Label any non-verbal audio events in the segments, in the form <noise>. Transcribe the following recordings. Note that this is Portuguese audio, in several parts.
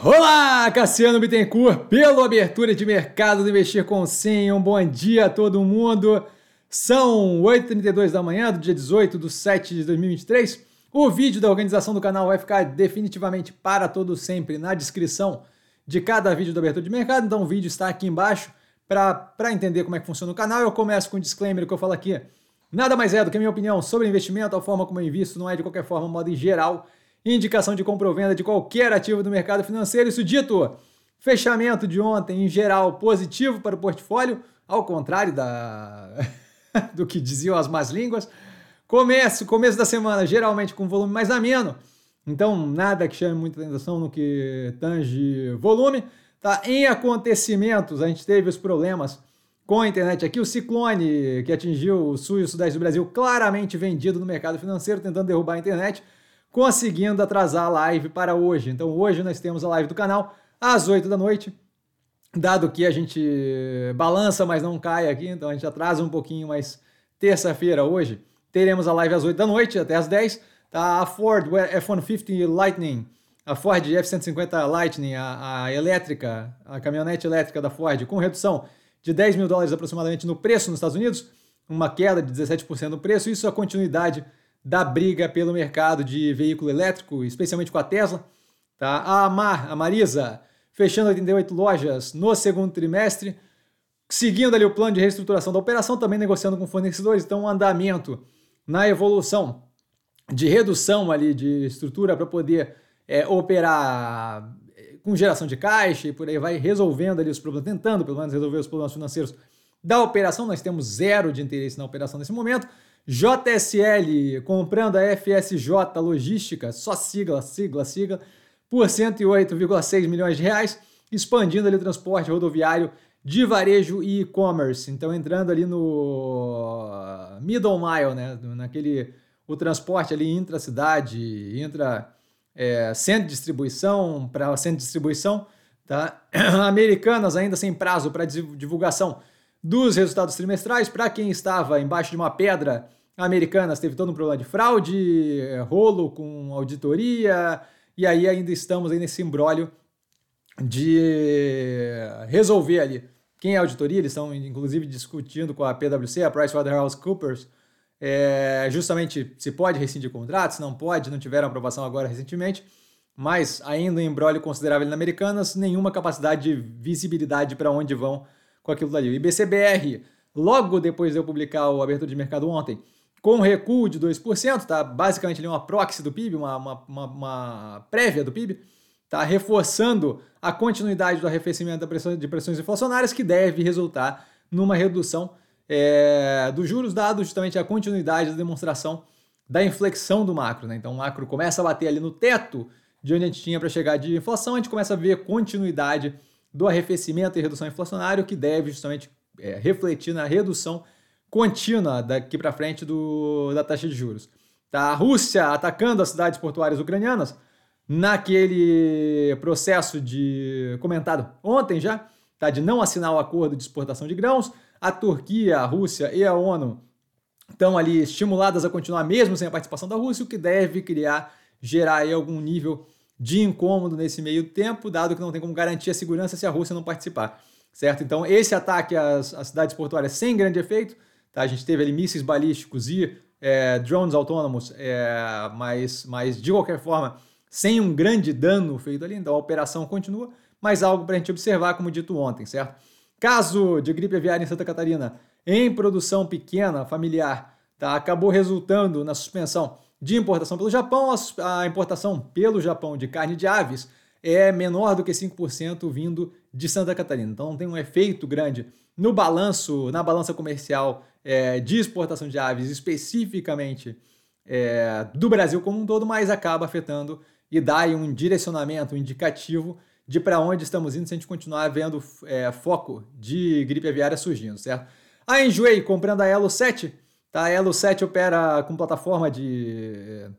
Olá, Cassiano Bittencourt, pelo Abertura de Mercado do Investir com Sim. Um bom dia a todo mundo. São 8h32 da manhã do dia 18 de 7 de 2023. O vídeo da organização do canal vai ficar definitivamente para todo sempre na descrição de cada vídeo da Abertura de Mercado, então o vídeo está aqui embaixo para entender como é que funciona o canal. Eu começo com um disclaimer que eu falo aqui. Nada mais é do que a minha opinião sobre investimento, a forma como eu invisto, não é de qualquer forma, modo em geral indicação de compra ou venda de qualquer ativo do mercado financeiro. Isso dito, fechamento de ontem, em geral, positivo para o portfólio, ao contrário da... <laughs> do que diziam as más línguas. Começo, começo da semana, geralmente com volume mais ameno, então nada que chame muita atenção no que tange volume. Tá? Em acontecimentos, a gente teve os problemas com a internet aqui, o ciclone que atingiu o sul e o sudeste do Brasil, claramente vendido no mercado financeiro, tentando derrubar a internet conseguindo atrasar a live para hoje. Então hoje nós temos a live do canal às 8 da noite. Dado que a gente balança, mas não cai aqui, então a gente atrasa um pouquinho, mas terça-feira hoje teremos a live às 8 da noite até às 10. Tá? A Ford F-150 Lightning, a Ford F-150 Lightning, a, a elétrica, a caminhonete elétrica da Ford, com redução de 10 mil dólares aproximadamente no preço nos Estados Unidos, uma queda de 17% no preço, isso é a continuidade da briga pelo mercado de veículo elétrico, especialmente com a Tesla. Tá? A Mar, a Marisa, fechando 88 lojas no segundo trimestre, seguindo ali o plano de reestruturação da operação, também negociando com fornecedores, então um andamento na evolução de redução ali de estrutura para poder é, operar é, com geração de caixa e por aí vai resolvendo ali os problemas, tentando pelo menos resolver os problemas financeiros da operação. Nós temos zero de interesse na operação nesse momento. JSL comprando a FSJ Logística, só sigla, sigla, sigla, por 108,6 milhões de reais, expandindo ali o transporte rodoviário de varejo e e-commerce. Então entrando ali no middle mile, né, naquele o transporte ali intra-cidade, intra é, centro de distribuição para centro de distribuição, tá? <clears throat> Americanas ainda sem prazo para divulgação dos resultados trimestrais. Para quem estava embaixo de uma pedra, Americanas teve todo um problema de fraude, rolo com auditoria, e aí ainda estamos aí nesse embrólio de resolver ali quem é auditoria. Eles estão inclusive discutindo com a PwC, a PricewaterhouseCoopers, é, justamente se pode rescindir contratos, se não pode, não tiveram aprovação agora recentemente, mas ainda um embrólio considerável na Americanas, nenhuma capacidade de visibilidade para onde vão com aquilo dali. O IBCBR, logo depois de eu publicar o abertura de mercado ontem, com recuo de 2%, tá? basicamente ali uma proxy do PIB, uma, uma, uma, uma prévia do PIB, tá? reforçando a continuidade do arrefecimento pressão, de pressões inflacionárias, que deve resultar numa redução é, dos juros, dado justamente a continuidade da demonstração da inflexão do macro. Né? Então o macro começa a bater ali no teto de onde a gente tinha para chegar de inflação, a gente começa a ver continuidade do arrefecimento e redução inflacionária, que deve justamente é, refletir na redução contínua daqui para frente do, da taxa de juros. Tá? A Rússia atacando as cidades portuárias ucranianas naquele processo de comentado ontem já, tá? de não assinar o acordo de exportação de grãos. A Turquia, a Rússia e a ONU estão ali estimuladas a continuar mesmo sem a participação da Rússia, o que deve criar, gerar algum nível de incômodo nesse meio tempo, dado que não tem como garantir a segurança se a Rússia não participar, certo? Então, esse ataque às, às cidades portuárias sem grande efeito, tá? A gente teve ali mísseis balísticos e é, drones autônomos, é, mas, mas de qualquer forma, sem um grande dano feito ali, então a operação continua, mas algo para a gente observar, como dito ontem, certo? Caso de gripe aviária em Santa Catarina em produção pequena, familiar, tá? acabou resultando na suspensão de importação pelo Japão, a importação pelo Japão de carne de aves é menor do que 5% vindo de Santa Catarina. Então não tem um efeito grande no balanço, na balança comercial é, de exportação de aves, especificamente é, do Brasil como um todo, mas acaba afetando e dá um direcionamento, um indicativo de para onde estamos indo se a gente continuar vendo é, foco de gripe aviária surgindo, certo? A Enjoei comprando a Elo 7 Tá? A Elo 7 opera com plataforma de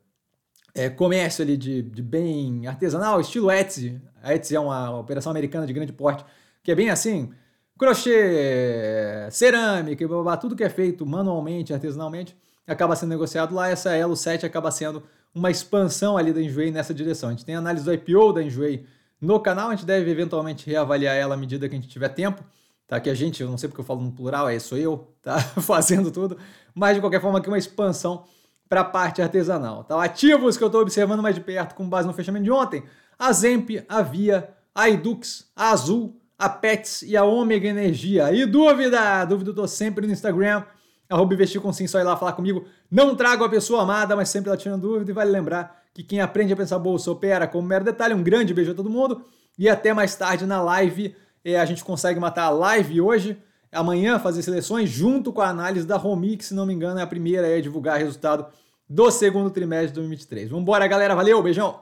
é, comércio ali de, de bem artesanal, estilo Etsy. A Etsy é uma operação americana de grande porte, que é bem assim, crochê, cerâmica, blá, blá, tudo que é feito manualmente, artesanalmente, acaba sendo negociado lá. Essa Elo 7 acaba sendo uma expansão ali da Enjoei nessa direção. A gente tem análise do IPO da Enjoei no canal. A gente deve eventualmente reavaliar ela à medida que a gente tiver tempo. Tá? Que a gente, eu não sei porque eu falo no plural, é sou eu, tá? <laughs> Fazendo tudo. Mas de qualquer forma, aqui uma expansão para a parte artesanal. Tá? Ativos que eu estou observando mais de perto com base no fechamento de ontem: a Zemp, a Via, a Edux, a Azul, a Pets e a Ômega Energia. E dúvida? Dúvida eu tô sempre no Instagram, arroba investir com sim, só ir lá falar comigo. Não trago a pessoa amada, mas sempre ela tirando dúvida. E vale lembrar que quem aprende a pensar bolsa opera como mero detalhe. Um grande beijo a todo mundo e até mais tarde na live. É, a gente consegue matar a live hoje. Amanhã fazer seleções junto com a análise da Romix, se não me engano, é a primeira a divulgar resultado do segundo trimestre de 2023. Vambora, galera. Valeu, beijão!